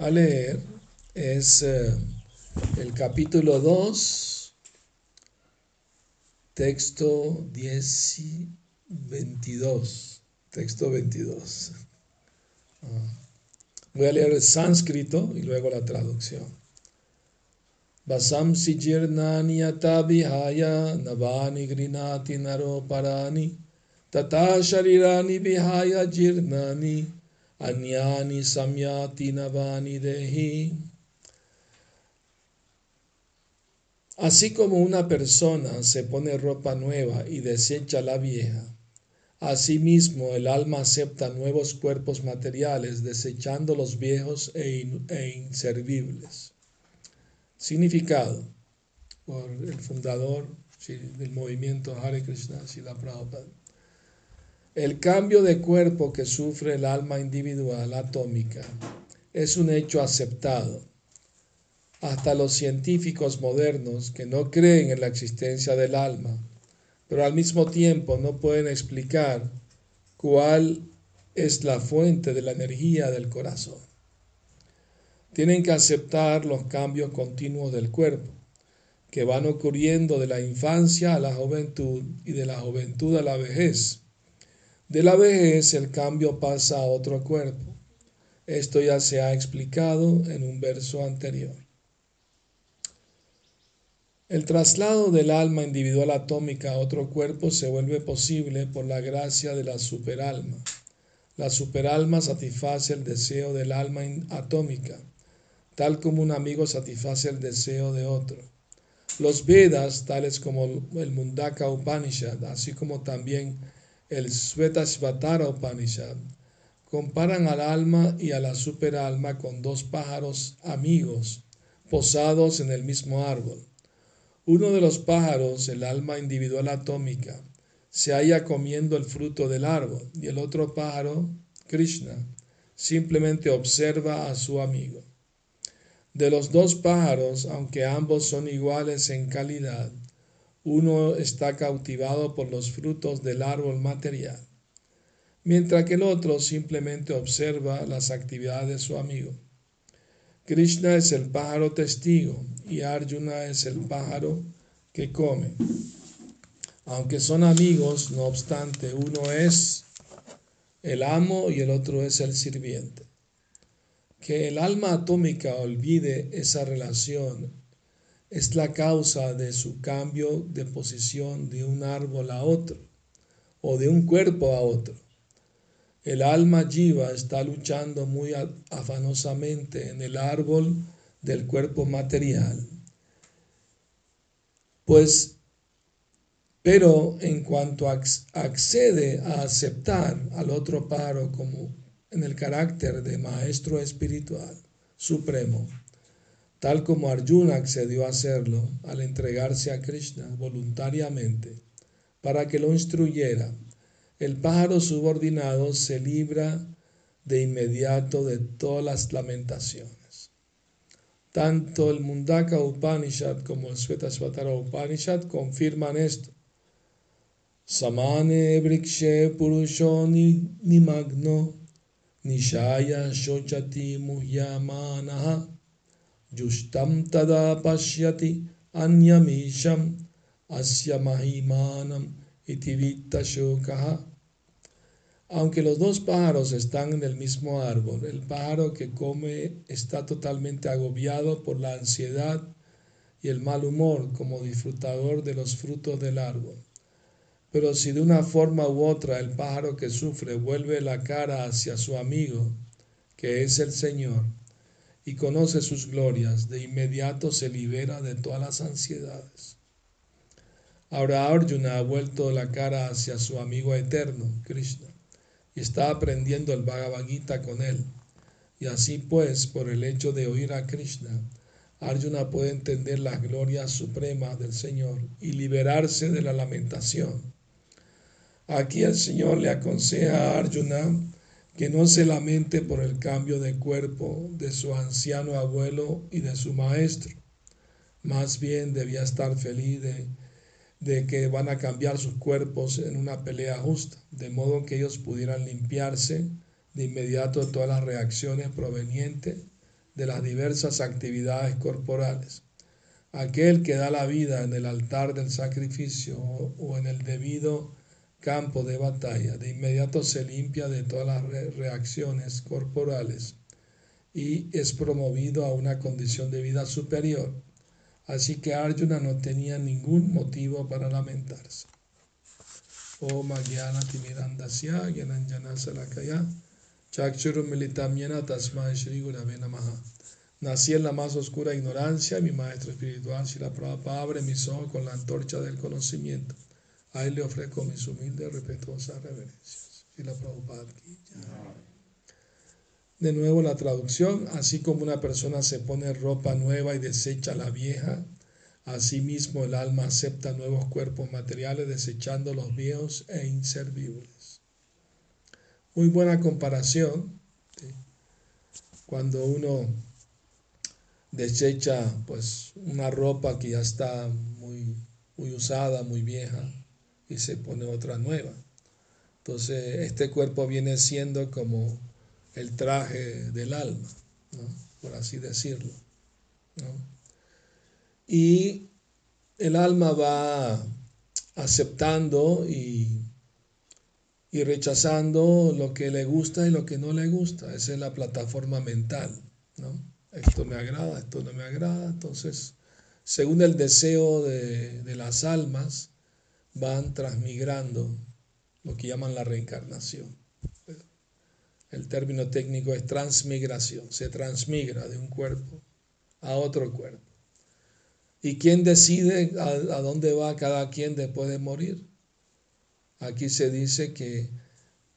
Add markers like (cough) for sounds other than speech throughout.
a leer es eh, el capítulo 2, texto 10 y 22. Texto 22. Ah. Voy a leer el sánscrito y luego la traducción. Vasam sijirnani vihaya navani grinati naro parani tata sharirani vihaya jirnani anyani samyati navani dehi. Así como una persona se pone ropa nueva y desecha la vieja, asimismo el alma acepta nuevos cuerpos materiales desechando los viejos e, e inservibles. Significado por el fundador del movimiento Hare Krishna, Srila Prabhupada. El cambio de cuerpo que sufre el alma individual atómica es un hecho aceptado. Hasta los científicos modernos que no creen en la existencia del alma, pero al mismo tiempo no pueden explicar cuál es la fuente de la energía del corazón. Tienen que aceptar los cambios continuos del cuerpo, que van ocurriendo de la infancia a la juventud y de la juventud a la vejez de la vejez el cambio pasa a otro cuerpo. Esto ya se ha explicado en un verso anterior. El traslado del alma individual atómica a otro cuerpo se vuelve posible por la gracia de la superalma. La superalma satisface el deseo del alma atómica, tal como un amigo satisface el deseo de otro. Los Vedas, tales como el Mundaka Upanishad, así como también el Svetashvatara Upanishad, comparan al alma y a la superalma con dos pájaros amigos posados en el mismo árbol. Uno de los pájaros, el alma individual atómica, se halla comiendo el fruto del árbol y el otro pájaro, Krishna, simplemente observa a su amigo. De los dos pájaros, aunque ambos son iguales en calidad, uno está cautivado por los frutos del árbol material, mientras que el otro simplemente observa las actividades de su amigo. Krishna es el pájaro testigo y Arjuna es el pájaro que come. Aunque son amigos, no obstante, uno es el amo y el otro es el sirviente. Que el alma atómica olvide esa relación es la causa de su cambio de posición de un árbol a otro o de un cuerpo a otro. El alma jiva está luchando muy afanosamente en el árbol del cuerpo material. Pues, pero en cuanto accede a aceptar al otro paro como en el carácter de maestro espiritual supremo, tal como Arjuna accedió a hacerlo al entregarse a Krishna voluntariamente para que lo instruyera, el pájaro subordinado se libra de inmediato de todas las lamentaciones. Tanto el Mundaka Upanishad como el Svetasvatara Upanishad confirman esto. Samane Vrikshe Purusho Nimagno Nishaya Shochati Muhyamanaha Tada pashyati anyamisham asya mahimanam itivita shokaha. Aunque los dos pájaros están en el mismo árbol, el pájaro que come está totalmente agobiado por la ansiedad y el mal humor como disfrutador de los frutos del árbol. Pero si de una forma u otra el pájaro que sufre vuelve la cara hacia su amigo, que es el Señor, y conoce sus glorias, de inmediato se libera de todas las ansiedades. Ahora Arjuna ha vuelto la cara hacia su amigo eterno, Krishna, y está aprendiendo el Bhagavad Gita con él. Y así pues, por el hecho de oír a Krishna, Arjuna puede entender la gloria suprema del Señor y liberarse de la lamentación. Aquí el Señor le aconseja a Arjuna que no se lamente por el cambio de cuerpo de su anciano abuelo y de su maestro. Más bien debía estar feliz de, de que van a cambiar sus cuerpos en una pelea justa, de modo que ellos pudieran limpiarse de inmediato todas las reacciones provenientes de las diversas actividades corporales. Aquel que da la vida en el altar del sacrificio o en el debido campo de batalla, de inmediato se limpia de todas las reacciones corporales y es promovido a una condición de vida superior. Así que Arjuna no tenía ningún motivo para lamentarse. Om Magyana Timirandasya Gyananjana Salakaya Tasmai Shri Gurave. Nací en la más oscura ignorancia, mi maestro espiritual, la Prabhupada, abre mis ojos con la antorcha del conocimiento. Ahí le ofrezco mis humildes, respetuosas reverencias. la Prabhupada De nuevo la traducción, así como una persona se pone ropa nueva y desecha la vieja, Asimismo, el alma acepta nuevos cuerpos materiales desechando los viejos e inservibles. Muy buena comparación. Cuando uno desecha pues una ropa que ya está muy, muy usada, muy vieja, y se pone otra nueva. Entonces, este cuerpo viene siendo como el traje del alma, por así decirlo. y el alma va aceptando y, y, rechazando lo que le gusta y lo que no le gusta. Esa es la plataforma mental, ¿no? Esto me agrada, esto no me agrada. Entonces, según el deseo de, de las almas, van transmigrando lo que llaman la reencarnación. El término técnico es transmigración. Se transmigra de un cuerpo a otro cuerpo. ¿Y quién decide a, dónde va cada quien después de morir? Aquí se dice que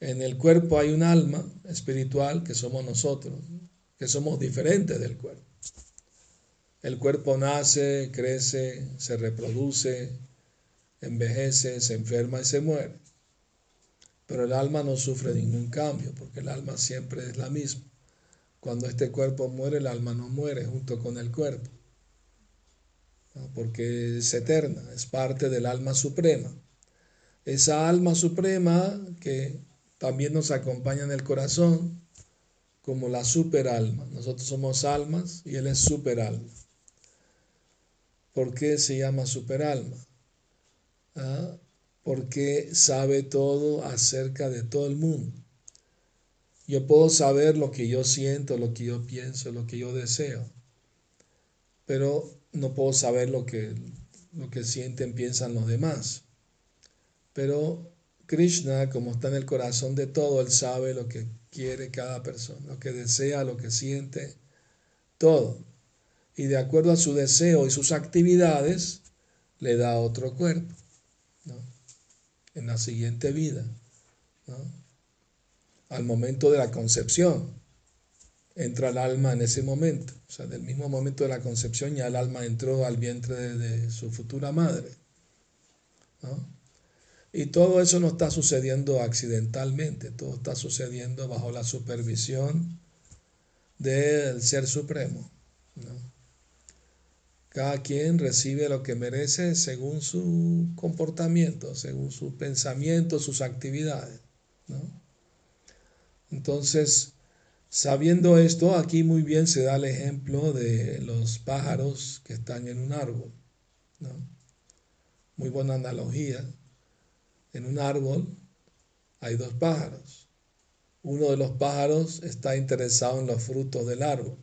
en el cuerpo hay un alma espiritual que somos nosotros, que somos diferentes del cuerpo. El cuerpo nace, crece, se reproduce, envejece, se enferma y se muere. Pero el alma no sufre ningún cambio porque el alma siempre es la misma. Cuando este cuerpo muere, el alma no muere junto con el cuerpo porque es eterna, es parte del alma suprema. Esa alma suprema que también nos acompaña en el corazón como la superalma. Nosotros somos almas y Él es superalma. ¿Por qué se llama superalma? ¿Ah? Porque sabe todo acerca de todo el mundo. Yo puedo saber lo que yo siento, lo que yo pienso, lo que yo deseo. Pero no puedo saber lo que, lo que sienten, piensan los demás. Pero Krishna, como está en el corazón de todo, Él sabe lo que quiere cada persona, lo que desea, lo que siente, todo. Y de acuerdo a su deseo y sus actividades, le da otro cuerpo. En la siguiente vida, ¿no? al momento de la concepción entra el alma en ese momento. O sea, del mismo momento de la concepción ya el alma entró al vientre de, su futura madre. Y todo eso no está sucediendo accidentalmente, todo está sucediendo bajo la supervisión del Ser Supremo. Cada quien recibe lo que merece según su comportamiento, según sus pensamientos, sus actividades. Entonces, Sabiendo esto, aquí muy bien se da el ejemplo de los pájaros que están en un árbol. Muy buena analogía. En un árbol hay dos pájaros. Uno de los pájaros está interesado en los frutos del árbol.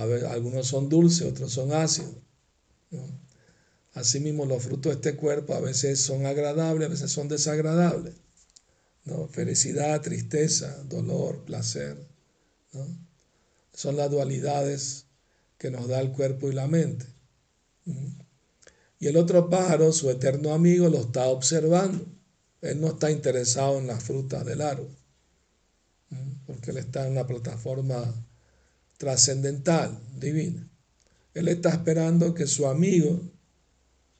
Algunos son dulces, otros son ácidos. Asimismo, los frutos de este cuerpo a veces son agradables, a veces son desagradables. Felicidad, tristeza, dolor, placer. Son las dualidades que nos da el cuerpo y la mente. Y el otro pájaro, su eterno amigo, lo está observando. Él no está interesado en las frutas del árbol, porque él está en una plataforma trascendental, divina. Él está esperando que su amigo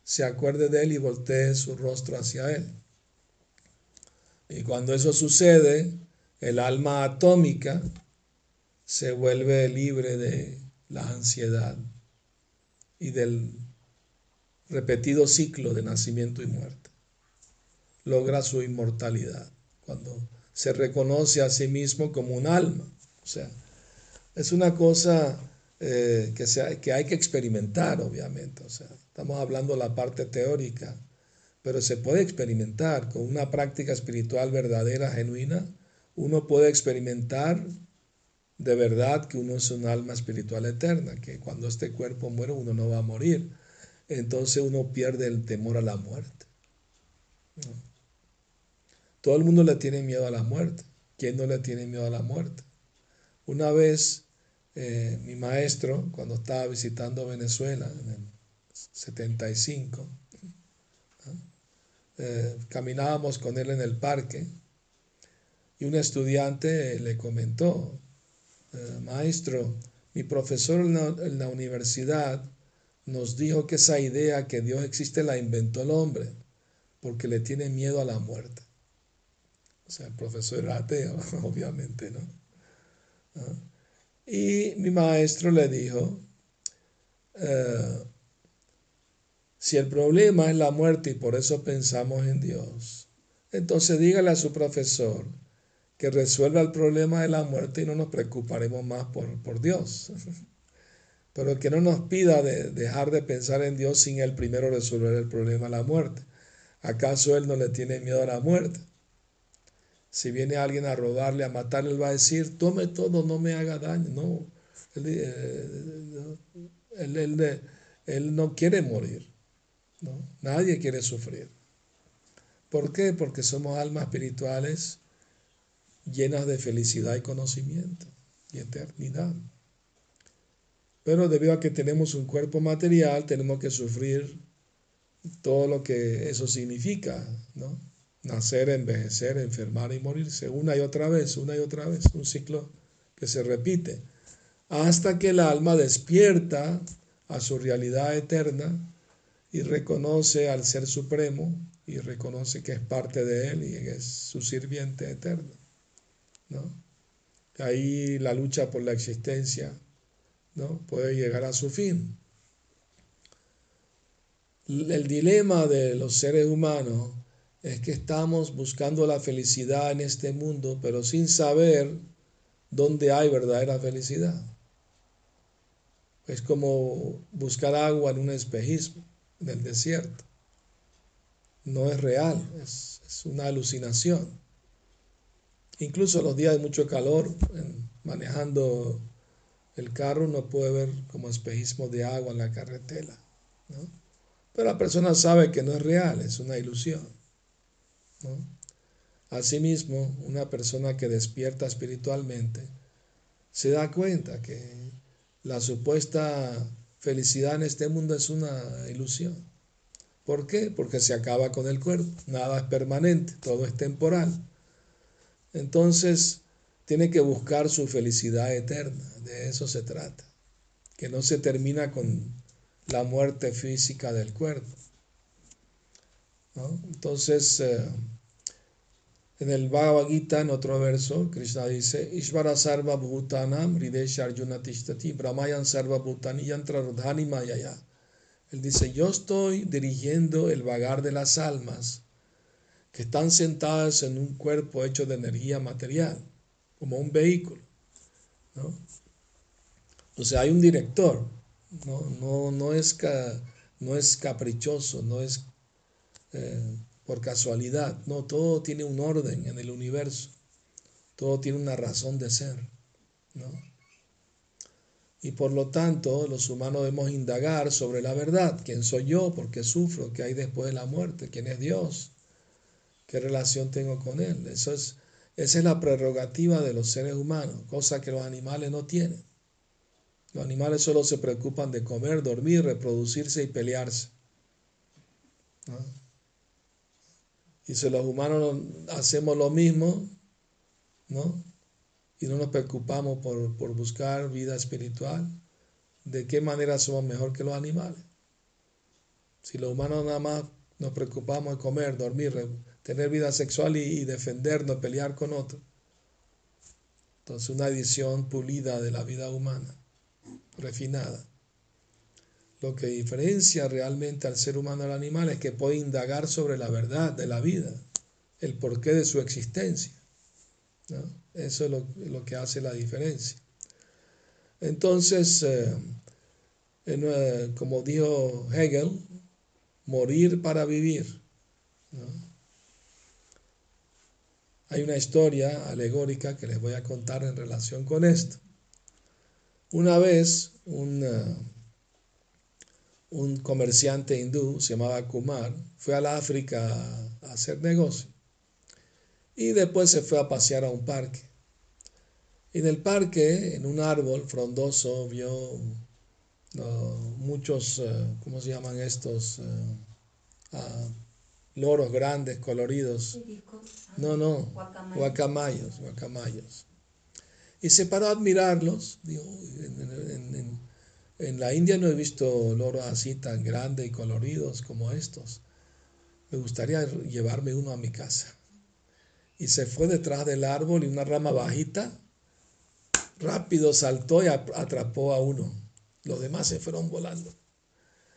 se acuerde de él y voltee su rostro hacia él. Y cuando eso sucede, el alma atómica se vuelve libre de la ansiedad y del repetido ciclo de nacimiento y muerte. Logra su inmortalidad cuando se reconoce a sí mismo como un alma. O sea, es una cosa eh, que, que hay que experimentar, obviamente. O sea, estamos hablando de la parte teórica, pero se puede experimentar con una práctica espiritual verdadera, genuina. Uno puede experimentar de verdad que uno es un alma espiritual eterna, que cuando este cuerpo muere uno no va a morir. Entonces uno pierde el temor a la muerte. Todo el mundo le tiene miedo a la muerte. ¿Quién no le tiene miedo a la muerte? Una vez eh, mi maestro, cuando estaba visitando Venezuela en el 75, eh, caminábamos con él en el parque y un estudiante le comentó, eh, maestro, mi profesor en la, universidad nos dijo que esa idea que Dios existe la inventó el hombre porque le tiene miedo a la muerte. O sea, el profesor era ateo, (laughs) obviamente, ¿no? Y mi maestro le dijo, eh, si el problema es la muerte y por eso pensamos en Dios, entonces dígale a su profesor que resuelva el problema de la muerte y no nos preocuparemos más por, por Dios. (laughs) Pero que no nos pida de dejar de pensar en Dios sin él primero resolver el problema de la muerte. ¿Acaso él no le tiene miedo a la muerte? Si viene alguien a robarle, a matarle, él va a decir, tome todo, no me haga daño. No, él, eh, él no quiere morir. ¿no? Nadie quiere sufrir. ¿Por qué? Porque somos almas espirituales llenas de felicidad y conocimiento y eternidad. Pero debido a que tenemos un cuerpo material, tenemos que sufrir todo lo que eso significa, ¿no? Nacer, envejecer, enfermar y morirse una y otra vez, una y otra vez, un ciclo que se repite, hasta que el alma despierta a su realidad eterna y reconoce al Ser Supremo y reconoce que es parte de Él y es su sirviente eterno. ¿no? Ahí la lucha por la existencia ¿no? puede llegar a su fin. El dilema de los seres humanos es que estamos buscando la felicidad en este mundo, pero sin saber dónde hay verdadera felicidad. Es como buscar agua en un espejismo, en el desierto. No es real, es, es una alucinación. Incluso los días de mucho calor, manejando el carro, uno puede ver como espejismo de agua en la carretera. Pero la persona sabe que no es real, es una ilusión. Asimismo, una persona que despierta espiritualmente se da cuenta que la supuesta felicidad en este mundo es una ilusión. ¿Por qué? Porque se acaba con el cuerpo. Nada es permanente, todo es temporal. Entonces, tiene que buscar su felicidad eterna, de eso se trata, que no se termina con la muerte física del cuerpo. Entonces, eh, en el Bhagavad Gita, en otro verso, Krishna dice, Ishvara sarva bhutanam ridesh arjuna tishtati brahmayan sarva bhutani yantra mayaya. Él dice, yo estoy dirigiendo el vagar de las almas que están sentadas en un cuerpo hecho de energía material, como un vehículo. O sea, hay un director, no, no, no, es, no es caprichoso, no es eh, por casualidad, no, todo tiene un orden en el universo, todo tiene una razón de ser. ¿no? Y por lo tanto, los humanos debemos indagar sobre la verdad, quién soy yo, por qué sufro, qué hay después de la muerte, quién es Dios, ¿Qué relación tengo con Él? Eso es, esa es la prerrogativa de los seres humanos, cosa que los animales no tienen. Los animales solo se preocupan de comer, dormir, reproducirse y pelearse. Y si los humanos hacemos lo mismo, ¿no? Y no nos preocupamos por, por buscar vida espiritual, ¿de qué manera somos mejor que los animales? Si los humanos nada más nos preocupamos de comer, dormir, tener vida sexual y, defendernos, pelear con otro. Entonces una edición pulida de la vida humana, refinada. Lo que diferencia realmente al ser humano al animal es que puede indagar sobre la verdad de la vida, el porqué de su existencia. Eso es lo, lo, que hace la diferencia. Entonces, eh, eh, como dijo Hegel, morir para vivir. Hay una historia alegórica que les voy a contar en relación con esto. Una vez un, eh, un comerciante hindú, se llamaba Kumar, fue a la África a hacer negocio y después se fue a pasear a un parque. En el parque, en un árbol frondoso, vio muchos, uh, ¿cómo se llaman estos? Uh, loros grandes, coloridos. No, no, guacamayos, guacamayos. Y se paró a admirarlos. Digo, en, en, la India no he visto loros así tan grandes y coloridos como estos. Me gustaría llevarme uno a mi casa. Y se fue detrás del árbol y una rama bajita rápido saltó y atrapó a uno. Los demás se fueron volando.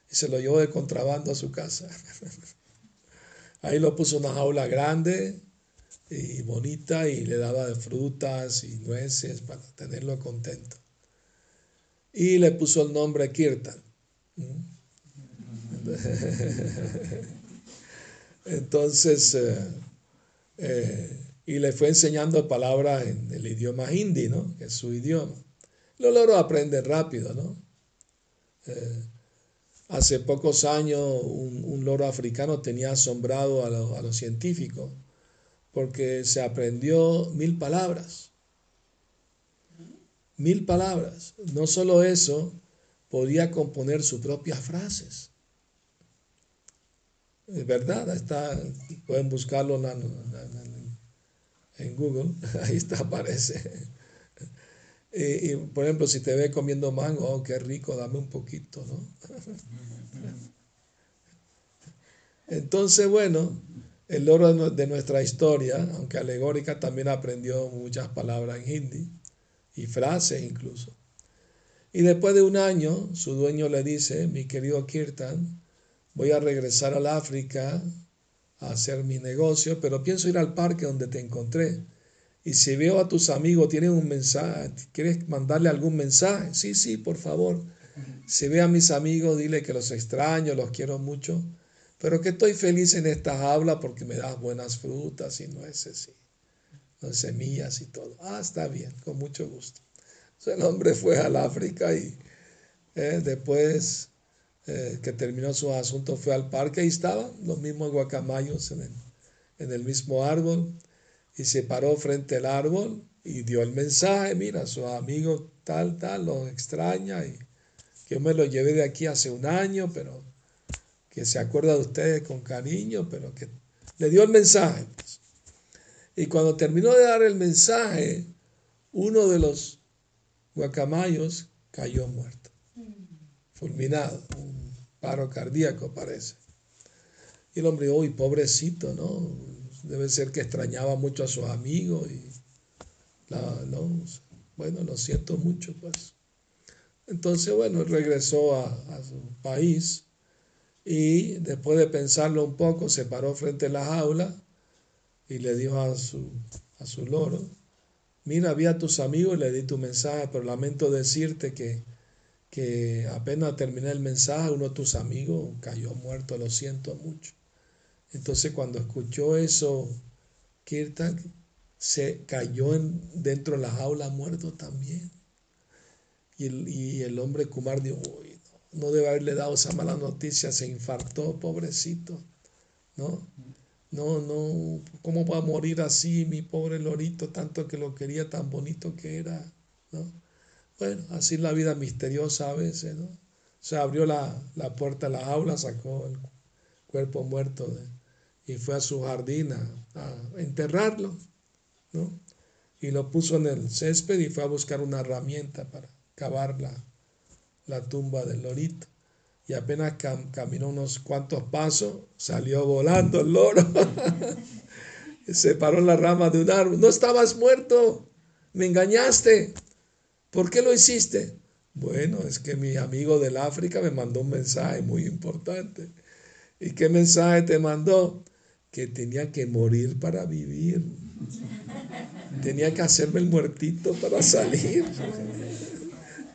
Y se lo llevó de contrabando a su casa. (laughs) Ahí lo puso en una jaula grande y bonita y le daba frutas y nueces para tenerlo contento. Y le puso el nombre Kirtan. Entonces, eh, eh, y le fue enseñando palabras en el idioma hindi, ¿no? que es su idioma. Los loros aprenden rápido, ¿no? Eh, hace pocos años un, loro africano tenía asombrado a, a los científicos porque se aprendió mil palabras. Mil palabras. No solo eso, podía componer sus propias frases. Es verdad, está, pueden buscarlo en, Google, (laughs) ahí está, aparece. Y, por ejemplo, si te ve comiendo mango, oh, qué rico, dame un poquito, ¿no? (laughs) Entonces, bueno, el loro de nuestra historia, aunque alegórica, también aprendió muchas palabras en hindi y frases incluso. Y después de un año, su dueño le dice, mi querido Kirtan, voy a regresar al África a hacer mi negocio, pero pienso ir al parque donde te encontré. Y si veo a tus amigos, tienen un mensaje, ¿quieres mandarle algún mensaje? Sí, sí, por favor. Si ve a mis amigos, dile que los extraño, los quiero mucho, pero que estoy feliz en esta jaula porque me das buenas frutas y nueces semillas y todo. Ah, está bien, con mucho gusto. Entonces el hombre fue al África y eh, después eh, que terminó su asunto, fue al parque y estaban los mismos guacamayos en el, mismo árbol y se paró frente al árbol y dio el mensaje, mira, su amigo tal, tal, lo extraña y yo me lo llevé de aquí hace un año, pero que se acuerda de ustedes con cariño, pero que le dio el mensaje. Pues. Y cuando terminó de dar el mensaje, uno de los guacamayos cayó muerto, fulminado paro cardíaco parece. Y el hombre, uy, pobrecito, ¿no? Debe ser que extrañaba mucho a sus amigos y, bueno, lo siento mucho, pues. Entonces, bueno, regresó a, a, su país y después de pensarlo un poco, se paró frente a la jaula y le dijo a su, a su loro, mira, vi a tus amigos y le di tu mensaje, pero lamento decirte que que apenas terminé el mensaje, uno de tus amigos cayó muerto, lo siento mucho. Entonces cuando escuchó eso, Kirtan se cayó en, dentro de la jaula muerto también. Y el, y el hombre Kumar dijo, Uy, no, no, debe haberle dado esa mala noticia, se infartó, pobrecito. ¿No? No, no, ¿cómo va a morir así mi pobre lorito, tanto que lo quería, tan bonito que era? ¿No? Bueno, así la vida misteriosa a veces, ¿no? Se abrió la, puerta de la jaula, sacó el cuerpo muerto y fue a su jardín a, enterrarlo, ¿no? Y lo puso en el césped y fue a buscar una herramienta para cavar la, la tumba del lorito. Y apenas caminó unos cuantos pasos, salió volando el loro. (laughs) se paró en la rama de un árbol. No estabas muerto, me engañaste. ¿Por qué lo hiciste? Bueno, es que mi amigo del África me mandó un mensaje muy importante. ¿Y qué mensaje te mandó? Que tenía que morir para vivir. Tenía que hacerme el muertito para salir.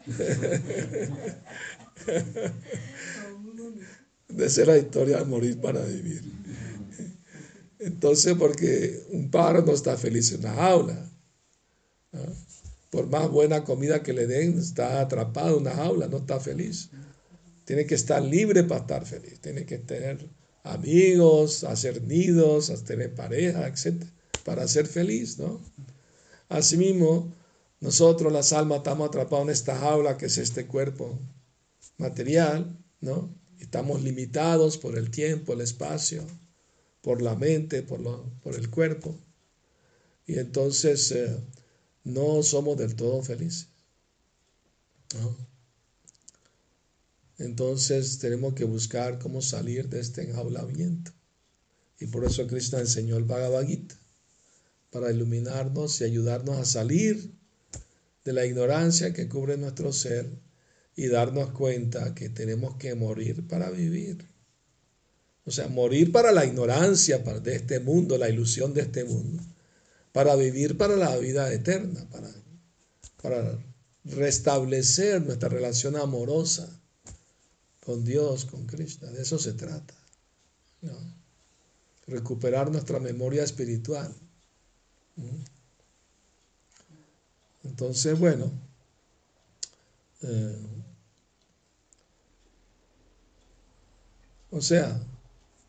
(laughs) de ser la historia al morir para vivir. Entonces, porque un pájaro no está feliz en una jaula. Por más buena comida que le den, está atrapado en una jaula, no está feliz. Tiene que estar libre para estar feliz. Tiene que tener amigos, hacer nidos, tener pareja, etc. Para ser feliz, ¿no? Asimismo, nosotros las almas estamos atrapados en esta jaula que es este cuerpo material, ¿no? Estamos limitados por el tiempo, el espacio, por la mente, por, por el cuerpo. Y entonces eh, no somos del todo felices. Entonces tenemos que buscar cómo salir de este enjaulamiento. Y por eso Cristo enseñó el Bhagavad Gita, para iluminarnos y ayudarnos a salir de la ignorancia que cubre nuestro ser y darnos cuenta que tenemos que morir para vivir. O sea, morir para la ignorancia de este mundo, la ilusión de este mundo, para vivir para la vida eterna, para, para restablecer nuestra relación amorosa con Dios, con Krishna. De eso se trata. Recuperar nuestra memoria espiritual. ¿Mm? Entonces, bueno, eh, o sea,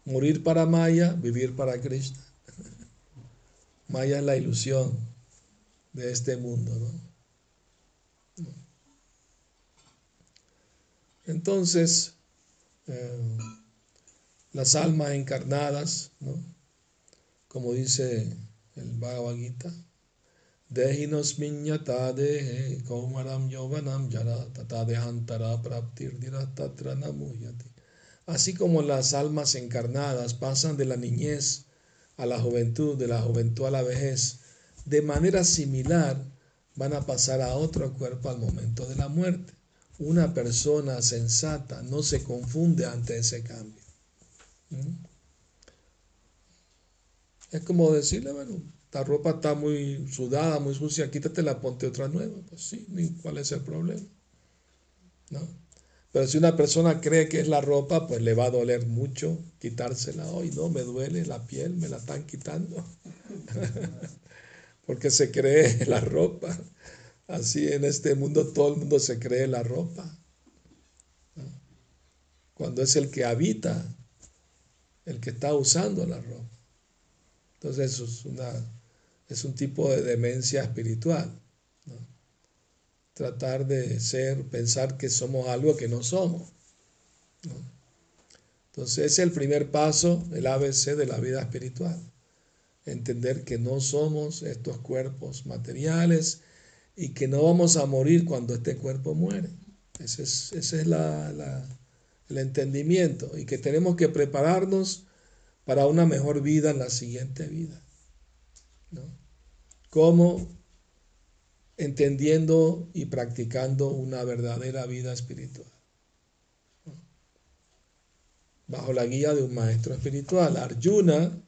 morir para Maya, vivir para Krishna. Maya es la ilusión de este mundo, ¿no? Entonces, eh, las almas encarnadas, ¿no? como dice el Bhagavad Gita, Dehinos minyata dehe kaumaram yovanam yara tata dehantara praptir tatra namuyati. Así como las almas encarnadas pasan de la niñez a la juventud, de la juventud a la vejez, de manera similar van a pasar a otro cuerpo al momento de la muerte. Una persona sensata no se confunde ante ese cambio. ¿Mm? Es como decirle, bueno, la ropa está muy sudada, muy sucia, quítatela, ponte otra nueva. Pues sí, ¿cuál es el problema? ¿No? Pero si una persona cree que es la ropa, pues le va a doler mucho quitársela. Hoy no, me duele la piel, me la están quitando. (laughs) Porque se cree la ropa. Así en este mundo todo el mundo se cree la ropa. Cuando es el que habita, el que está usando la ropa. Entonces eso es, una, es un tipo de demencia espiritual tratar de ser, pensar que somos algo que no somos. Entonces ese es el primer paso, el ABC de la vida espiritual. Entender que no somos estos cuerpos materiales y que no vamos a morir cuando este cuerpo muere. Ese es, ese es el entendimiento y que tenemos que prepararnos para una mejor vida en la siguiente vida. ¿Cómo? Entendiendo y practicando una verdadera vida espiritual. Bajo la guía de un maestro espiritual, Arjuna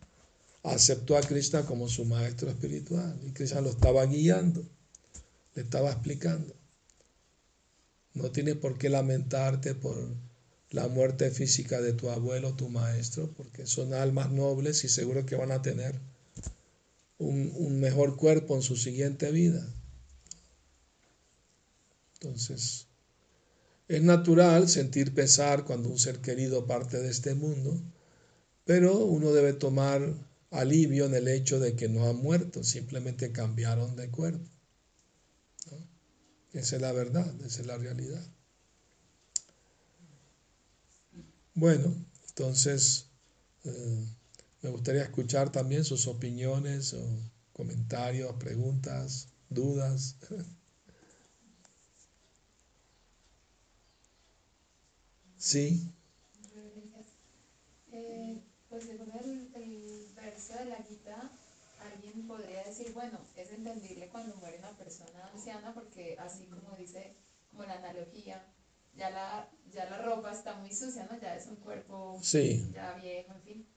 aceptó a Krishna como su maestro espiritual y Krishna lo estaba guiando, le estaba explicando. No tienes por qué lamentarte por la muerte física de tu abuelo, tu maestro, porque son almas nobles y seguro que van a tener un, un mejor cuerpo en su siguiente vida. Entonces, es natural sentir pesar cuando un ser querido parte de este mundo, pero uno debe tomar alivio en el hecho de que no han muerto, simplemente cambiaron de cuerpo. Esa es la verdad, esa es la realidad. Bueno, entonces eh, me gustaría escuchar también sus opiniones o comentarios, preguntas, dudas. (laughs) Sí. Eh, pues según el, verso de la Gita, alguien podría decir, bueno, es entendible cuando muere una persona anciana porque así como dice, como la analogía, ya la, ya la ropa está muy sucia, ¿no? Ya es un cuerpo ya viejo, en fin.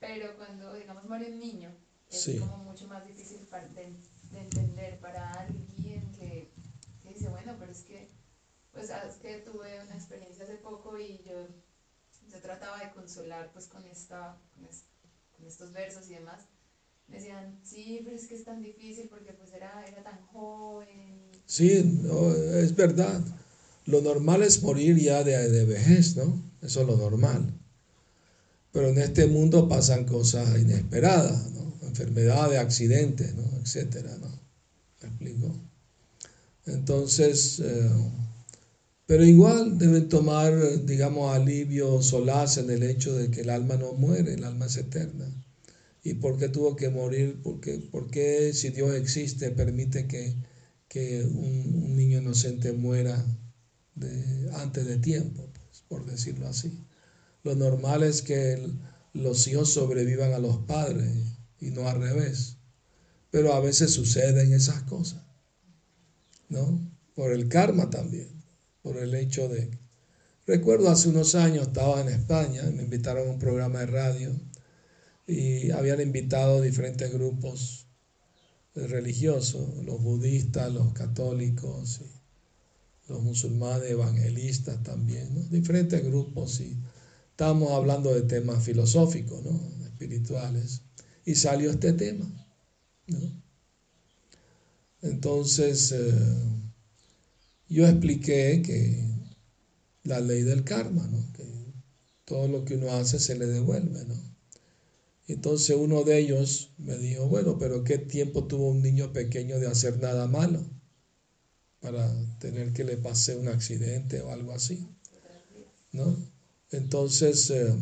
Pero cuando, digamos, muere un niño, es como mucho más difícil de, de, entender para alguien que, que dice, bueno, pero es que pues es que tuve una experiencia hace poco y yo, yo trataba de consolar pues con, esta, con, estos versos y demás. Me decían, sí, pero es que es tan difícil porque pues era, era tan joven. Sí, es verdad. Lo normal es morir ya de, de vejez, ¿no? Eso es lo normal. Pero en este mundo pasan cosas inesperadas, ¿no? Enfermedades, accidentes, ¿no? Etcétera, ¿no? ¿Me explico? Entonces, eh, pero igual deben tomar, digamos, alivio, solaz en el hecho de que el alma no muere, el alma es eterna. ¿Y por qué tuvo que morir? Porque, ¿Por qué si Dios existe permite que, que un, niño inocente muera antes de tiempo, pues, por decirlo así? Lo normal es que los hijos sobrevivan a los padres y no al revés. Pero a veces suceden esas cosas, ¿no? Por el karma también por el hecho de... Recuerdo hace unos años estaba en España, me invitaron a un programa de radio y habían invitado diferentes grupos religiosos, los budistas, los católicos, los musulmanes evangelistas también, diferentes grupos y estábamos hablando de temas filosóficos, ¿no? espirituales, y salió este tema. Entonces, eh, yo expliqué que la ley del karma, ¿no? que todo lo que uno hace se le devuelve. ¿no? Entonces uno de ellos me dijo, bueno, pero ¿qué tiempo tuvo un niño pequeño de hacer nada malo para tener que le pase un accidente o algo así? ¿No? Entonces eh,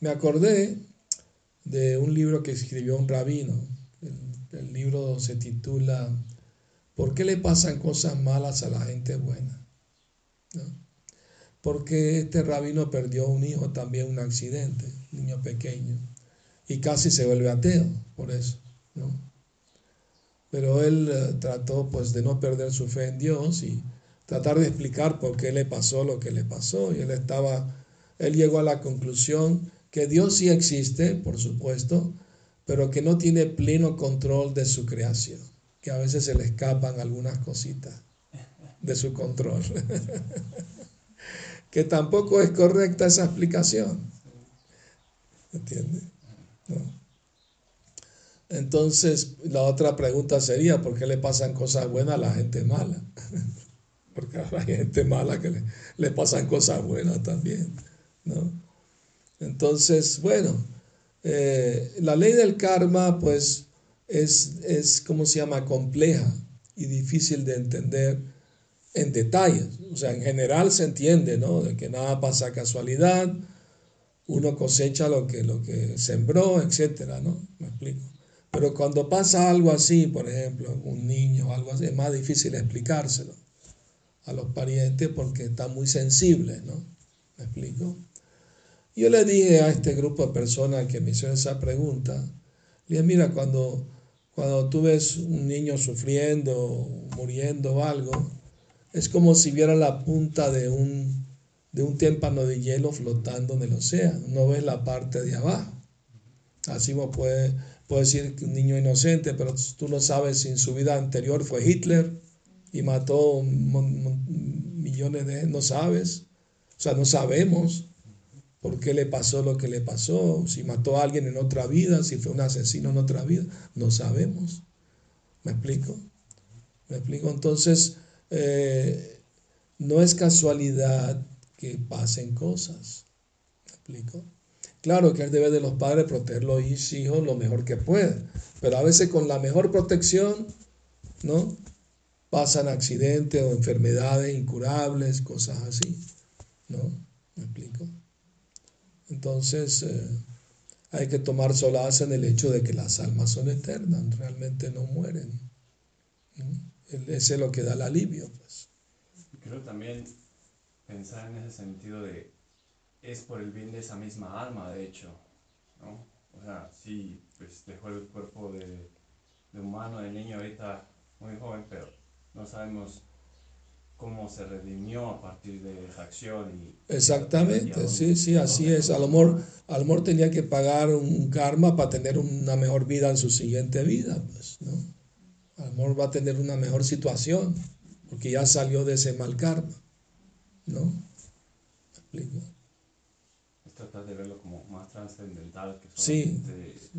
me acordé de un libro que escribió un rabino. el libro se titula ¿Por qué le pasan cosas malas a la gente buena? Porque este rabino perdió un hijo también un accidente, niño pequeño, y casi se vuelve ateo por eso. ¿no? Pero él eh, trató pues de no perder su fe en Dios y tratar de explicar por qué le pasó lo que le pasó. Y él estaba, él llegó a la conclusión que Dios sí existe, por supuesto, pero que no tiene pleno control de su creación a veces se le escapan algunas cositas de su control. (laughs) que tampoco es correcta esa explicación. ¿Entiendes? Entonces, la otra pregunta sería, ¿por qué le pasan cosas buenas a la gente mala? (laughs) Porque hay gente mala que le, pasan cosas buenas también. ¿no? Entonces, bueno, eh, la ley del karma, pues, es, es ¿cómo se llama?, compleja y difícil de entender en detalles. O sea, en general se entiende, ¿no? De que nada pasa casualidad, uno cosecha lo que, lo que sembró, etcétera, ¿no? Me explico. Pero cuando pasa algo así, por ejemplo, un niño o algo así, es más difícil explicárselo a los parientes porque están muy sensibles, ¿no? ¿Me explico? Yo le dije a este grupo de personas que me hicieron esa pregunta, le dije, mira, cuando cuando tú ves un niño sufriendo, muriendo o algo, es como si viera la punta de un, de un témpano de hielo flotando en el océano. No ves la parte de abajo. Así me puede, puede decir un niño inocente, pero tú no sabes si en su vida anterior fue Hitler y mató millones de... No sabes. O sea, no sabemos por qué le pasó lo que le pasó, si mató a alguien en otra vida, si fue un asesino en otra vida, no sabemos. ¿Me explico? ¿Me explico? Entonces, eh, no es casualidad que pasen cosas. ¿Me explico? Claro que es deber de los padres proteger los hijos lo mejor que pueden, pero a veces con la mejor protección, ¿no? Pasan accidentes o enfermedades incurables, cosas así, ¿no? ¿Me explico? Entonces eh, hay que tomar solaz en el hecho de que las almas son eternas, realmente no mueren. Ese es lo que da el alivio. Pues. Creo también pensar en ese sentido de es por el bien de esa misma alma, de hecho. ¿no? O sea, sí, pues dejó el cuerpo de, de humano, de niño ahorita muy joven, pero no sabemos cómo se redimió a partir de esa acción. Y, Exactamente, sí, sí, así es. A lo, mejor, a tenía que pagar un karma para tener una mejor vida en su siguiente vida, pues, ¿no? A lo mejor va a tener una mejor situación, porque ya salió de ese mal karma. ¿no? ¿Me explico? Es tratar de verlo como más trascendental que Sí,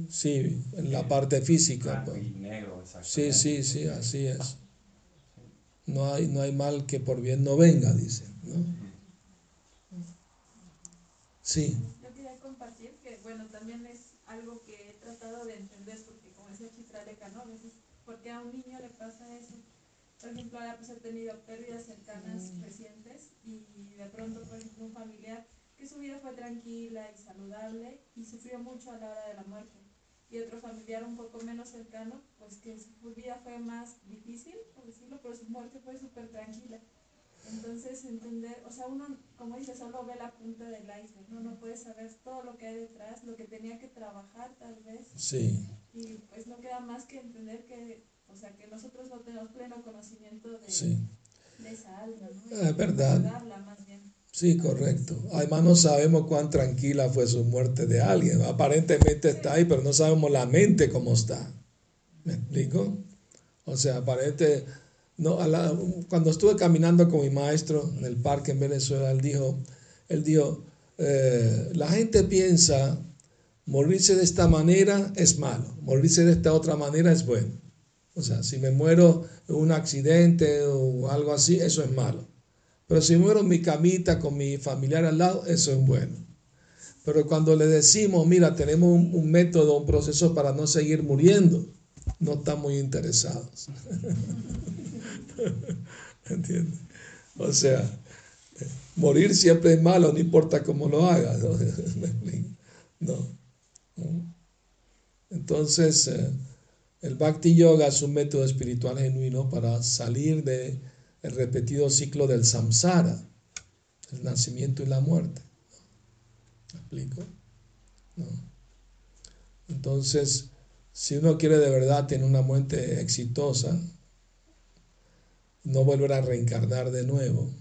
sí, en la parte física. pues. y negro, Sí, sí, sí, así es. No hay, no hay mal que por bien no venga, dice. ¿no? Sí, Yo quería compartir que, bueno, también es algo que he tratado de entender, porque como decía Chitraleca, ¿no? A veces, ¿por qué a un niño le pasa eso? Por ejemplo, ahora pues he tenido pérdidas cercanas recientes y de pronto, por ejemplo, un familiar que su vida fue tranquila y saludable y sufrió mucho a la hora de la muerte. Y otro familiar un poco menos cercano, pues que su vida fue más difícil, por decirlo, pero su muerte fue súper tranquila. Entonces, entender, o sea, uno, como dice, solo ve la punta del iceberg, ¿no? No puede saber todo lo que hay detrás, lo que tenía que trabajar tal vez, sí, y pues no queda más que entender que, o sea, que nosotros no tenemos pleno conocimiento de, sí. de esa alma, ¿no? Ah, es verdad. Más bien. Sí, correcto. Además no sabemos cuán tranquila fue su muerte de alguien. Aparentemente está ahí, pero no sabemos la mente cómo está. ¿Me explico? O sea, aparente... No, la- cuando estuve caminando con mi maestro en el parque en Venezuela, él dijo, él dijo, eh, la gente piensa morirse de esta manera es malo, morirse de esta otra manera es bueno. O sea, si me muero en un accidente o algo así, eso es malo. Pero si muero en mi camita con mi familiar al lado, eso es bueno. Pero cuando le decimos, mira, tenemos un, método, un proceso para no seguir muriendo, no están muy interesados. (laughs) ¿Entiendes? O sea, morir siempre es malo, no importa cómo lo haga. (laughs) ¿no? Entonces, eh, el Bhakti Yoga es un método espiritual genuino para salir del repetido ciclo del samsara, el nacimiento y la muerte. ¿Me explico? No. Entonces, si uno quiere de verdad tener una muerte exitosa, no volver a reencarnar de nuevo.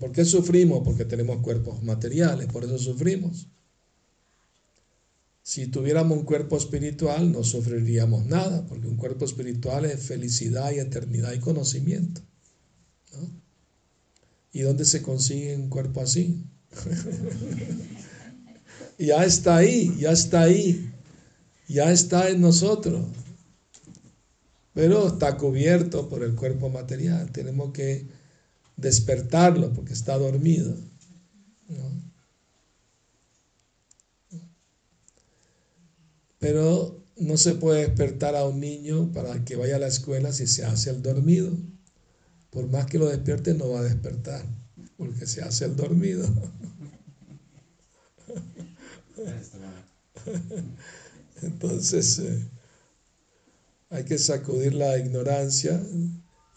¿Por qué sufrimos? Porque tenemos cuerpos materiales, por eso sufrimos. Si tuviéramos un cuerpo espiritual, no sufriríamos nada, porque un cuerpo espiritual es felicidad y eternidad y conocimiento. ¿No? ¿Y dónde se consigue un cuerpo así? (laughs) ya está ahí, ya está ahí, ya está en nosotros, pero está cubierto por el cuerpo material. Tenemos que despertarlo porque está dormido. ¿no? Pero no se puede despertar a un niño para que vaya a la escuela si se hace el dormido. Por más que lo despierte, no va a despertar, porque se hace el dormido. Entonces, eh, hay que sacudir la ignorancia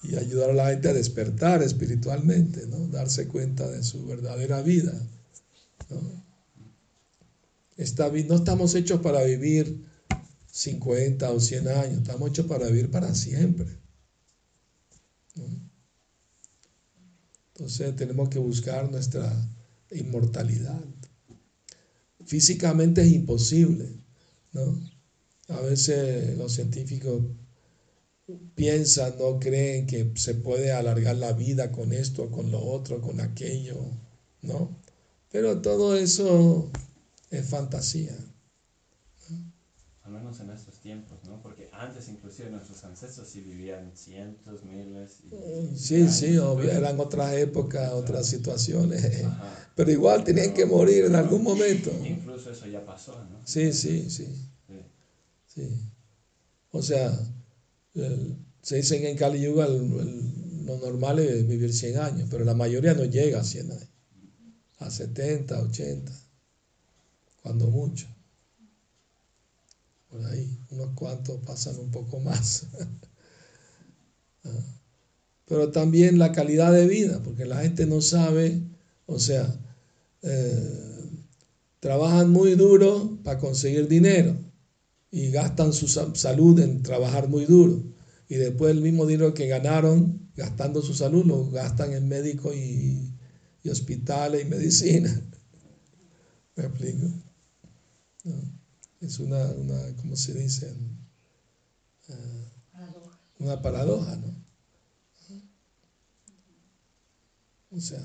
y ayudar a la gente a despertar espiritualmente, ¿no? Darse cuenta de su verdadera vida, ¿no? No estamos hechos para vivir 50 o 100 años, estamos hechos para vivir para siempre. Entonces tenemos que buscar nuestra inmortalidad. Físicamente es imposible, ¿no? A veces los científicos piensan, no creen que se puede alargar la vida con esto, con lo otro, con aquello, ¿no? Pero todo eso es fantasía. Al menos en estos tiempos, ¿no? Porque antes inclusive nuestros ancestros sí vivían cientos, miles y Sí, sí, años, obvio, pues. eran otras épocas, otras situaciones, Ajá. pero igual tenían que morir en algún momento. Incluso eso ya pasó, ¿no? Sí, sí, sí. Sí. Sí. O sea, el- se dice que en Kali Yuga el- el- lo normal es vivir 100 años, pero la mayoría no llega a 100 años. A 70, 80, cuando mucho. Por ahí, unos cuantos pasan un poco más. (laughs) Pero también la calidad de vida, porque la gente no sabe, o sea, eh, trabajan muy duro para conseguir dinero y gastan su sa- salud en trabajar muy duro. Y después el mismo dinero que ganaron gastando su salud lo gastan en médicos y, hospitales y medicina. (laughs) ¿Me explico? Es una, una, ¿cómo se dice? Ah, una paradoja, ¿no? O sea,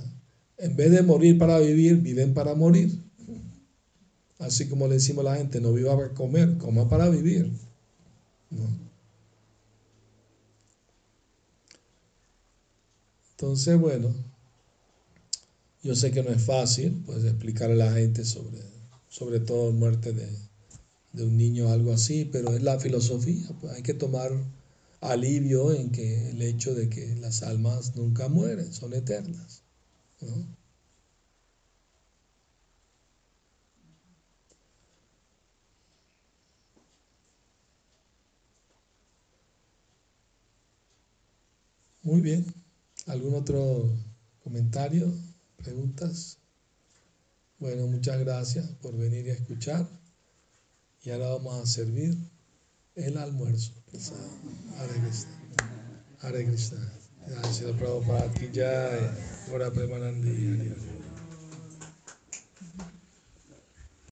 En vez de morir para vivir, viven para morir. Así como le decimos a la gente, no viva para comer, coma para vivir. Entonces, bueno, yo sé que no es fácil pues, explicarle a la gente sobre, sobre todo muerte de, de un niño algo así, pero es la filosofía. Pues hay que tomar alivio en que el hecho de que las almas nunca mueren, son eternas. Muy bien. ¿Algún otro comentario? ¿Preguntas? Bueno, muchas gracias por venir y escuchar. Y ahora vamos a servir el almuerzo. Hare Krishna. Hare Krishna. Gracias, Prabhupada. Ki jai. Ora Premanandi.